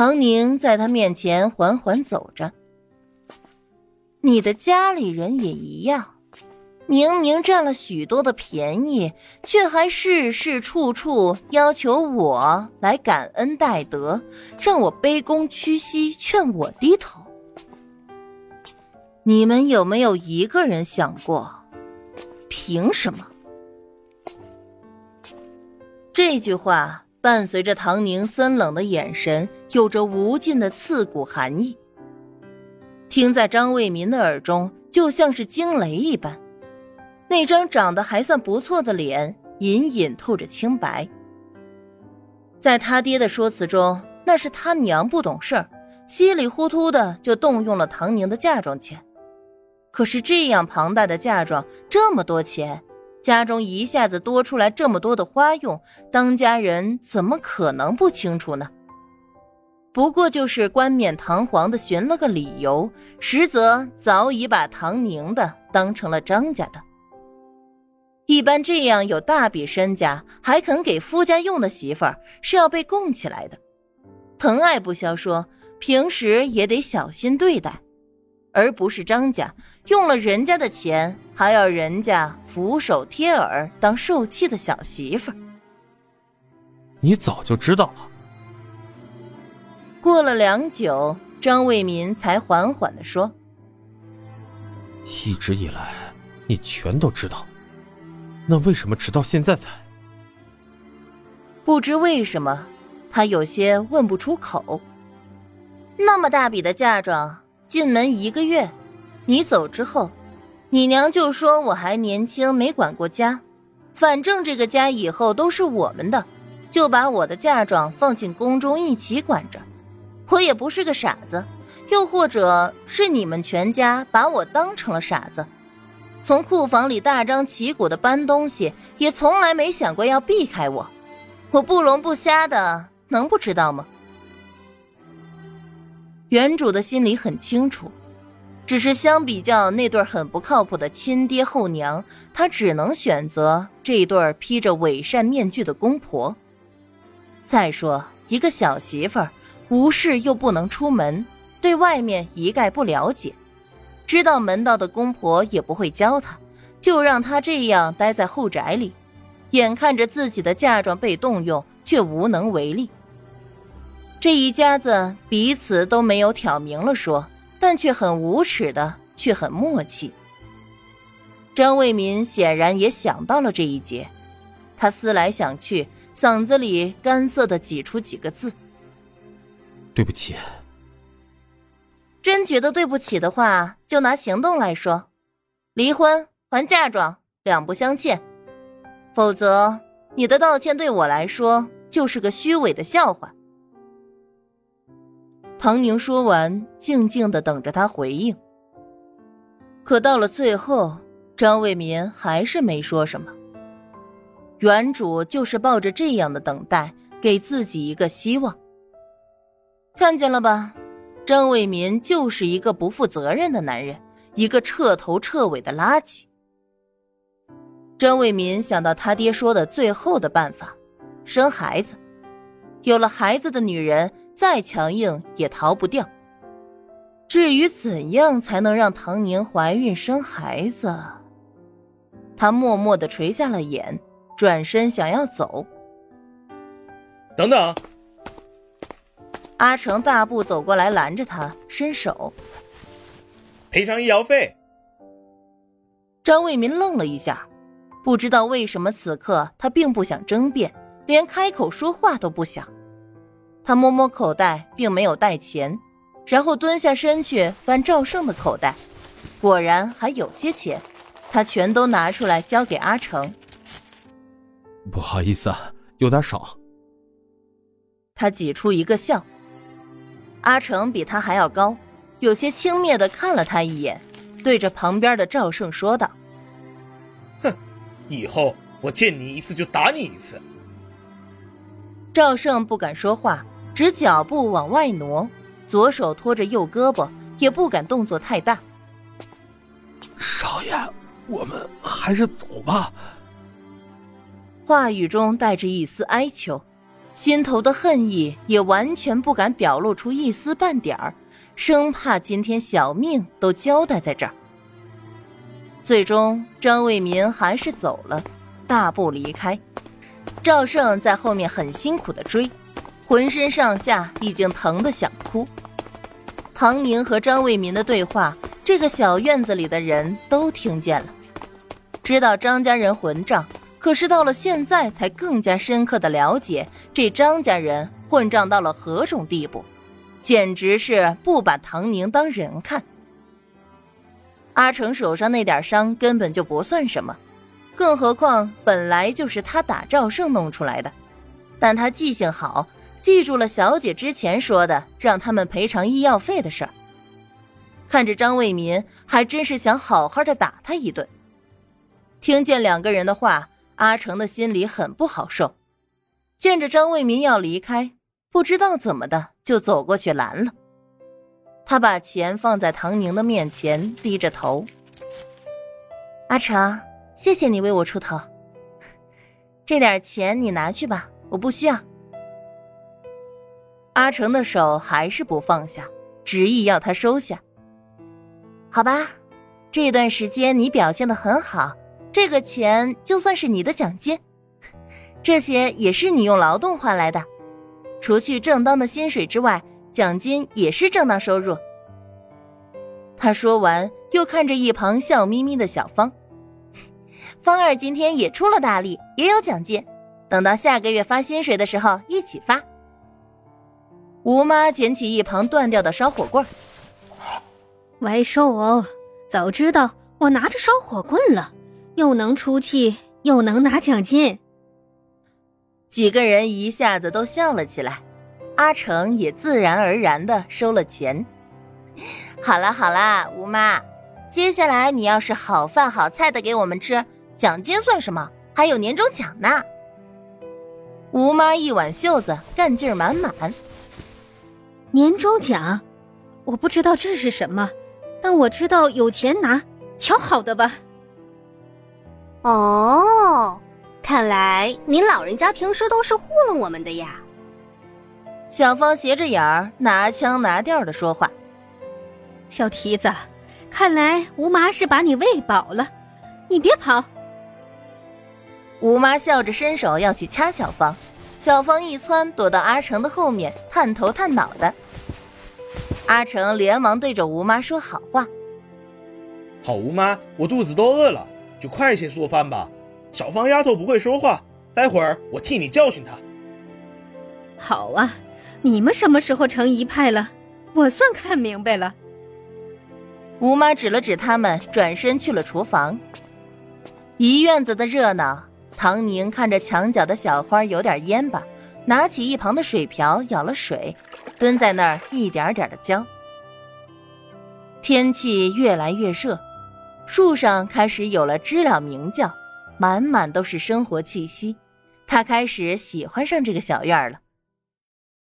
唐宁在他面前缓缓走着。你的家里人也一样，明明占了许多的便宜，却还事事处处要求我来感恩戴德，让我卑躬屈膝，劝我低头。你们有没有一个人想过，凭什么？这句话。伴随着唐宁森冷的眼神，有着无尽的刺骨寒意。听在张卫民的耳中，就像是惊雷一般。那张长得还算不错的脸，隐隐透着清白。在他爹的说辞中，那是他娘不懂事儿，稀里糊涂的就动用了唐宁的嫁妆钱。可是这样庞大的嫁妆，这么多钱。家中一下子多出来这么多的花用，当家人怎么可能不清楚呢？不过就是冠冕堂皇的寻了个理由，实则早已把唐宁的当成了张家的。一般这样有大笔身家还肯给夫家用的媳妇儿，是要被供起来的。疼爱不消说，平时也得小心对待。而不是张家用了人家的钱，还要人家俯首贴耳当受气的小媳妇儿。你早就知道了。过了良久，张卫民才缓缓的说：“一直以来，你全都知道，那为什么直到现在才？”不知为什么，他有些问不出口。那么大笔的嫁妆。进门一个月，你走之后，你娘就说我还年轻，没管过家。反正这个家以后都是我们的，就把我的嫁妆放进宫中一起管着。我也不是个傻子，又或者是你们全家把我当成了傻子，从库房里大张旗鼓的搬东西，也从来没想过要避开我。我不聋不瞎的，能不知道吗？原主的心里很清楚，只是相比较那对很不靠谱的亲爹后娘，他只能选择这对披着伪善面具的公婆。再说，一个小媳妇儿，无事又不能出门，对外面一概不了解，知道门道的公婆也不会教她，就让她这样待在后宅里，眼看着自己的嫁妆被动用，却无能为力。这一家子彼此都没有挑明了说，但却很无耻的，却很默契。张卫民显然也想到了这一节，他思来想去，嗓子里干涩的挤出几个字：“对不起。”真觉得对不起的话，就拿行动来说，离婚还嫁妆，两不相欠。否则，你的道歉对我来说就是个虚伪的笑话。唐宁说完，静静的等着他回应。可到了最后，张卫民还是没说什么。原主就是抱着这样的等待，给自己一个希望。看见了吧，张卫民就是一个不负责任的男人，一个彻头彻尾的垃圾。张卫民想到他爹说的最后的办法，生孩子。有了孩子的女人。再强硬也逃不掉。至于怎样才能让唐宁怀孕生孩子，他默默的垂下了眼，转身想要走。等等！阿成大步走过来拦着他，伸手赔偿医药费。张卫民愣了一下，不知道为什么此刻他并不想争辩，连开口说话都不想。他摸摸口袋，并没有带钱，然后蹲下身去翻赵胜的口袋，果然还有些钱，他全都拿出来交给阿成。不好意思啊，有点少。他挤出一个笑。阿成比他还要高，有些轻蔑的看了他一眼，对着旁边的赵胜说道：“哼，以后我见你一次就打你一次。”赵胜不敢说话。只脚步往外挪，左手托着右胳膊，也不敢动作太大。少爷，我们还是走吧。话语中带着一丝哀求。心头的恨意也完全不敢表露出一丝半点儿，生怕今天小命都交代在这儿。最终，张卫民还是走了，大步离开。赵胜在后面很辛苦的追，浑身上下已经疼得想哭。唐宁和张卫民的对话，这个小院子里的人都听见了，知道张家人混账。可是到了现在，才更加深刻的了解这张家人混账到了何种地步，简直是不把唐宁当人看。阿成手上那点伤根本就不算什么，更何况本来就是他打赵胜弄出来的。但他记性好，记住了小姐之前说的让他们赔偿医药费的事儿。看着张卫民，还真是想好好的打他一顿。听见两个人的话。阿成的心里很不好受，见着张卫民要离开，不知道怎么的就走过去拦了。他把钱放在唐宁的面前，低着头：“阿成，谢谢你为我出头，这点钱你拿去吧，我不需要。”阿成的手还是不放下，执意要他收下。好吧，这段时间你表现的很好。这个钱就算是你的奖金，这些也是你用劳动换来的，除去正当的薪水之外，奖金也是正当收入。他说完，又看着一旁笑眯眯的小芳，芳儿今天也出了大力，也有奖金，等到下个月发薪水的时候一起发。吴妈捡起一旁断掉的烧火棍，歪兽哦，早知道我拿着烧火棍了。又能出气，又能拿奖金，几个人一下子都笑了起来。阿成也自然而然的收了钱。好啦好啦，吴妈，接下来你要是好饭好菜的给我们吃，奖金算什么？还有年终奖呢。吴妈一挽袖子，干劲儿满满。年终奖，我不知道这是什么，但我知道有钱拿，瞧好的吧。哦，看来您老人家平时都是糊弄我们的呀。小芳斜着眼儿，拿腔拿调的说话。小蹄子，看来吴妈是把你喂饱了，你别跑。吴妈笑着伸手要去掐小芳，小芳一窜，躲到阿成的后面，探头探脑的。阿成连忙对着吴妈说好话：“好，吴妈，我肚子都饿了。”就快些做饭吧，小芳丫头不会说话，待会儿我替你教训她。好啊，你们什么时候成一派了？我算看明白了。吴妈指了指他们，转身去了厨房。一院子的热闹，唐宁看着墙角的小花有点蔫巴，拿起一旁的水瓢舀了水，蹲在那儿一点点的浇。天气越来越热。树上开始有了知了鸣叫，满满都是生活气息。他开始喜欢上这个小院了。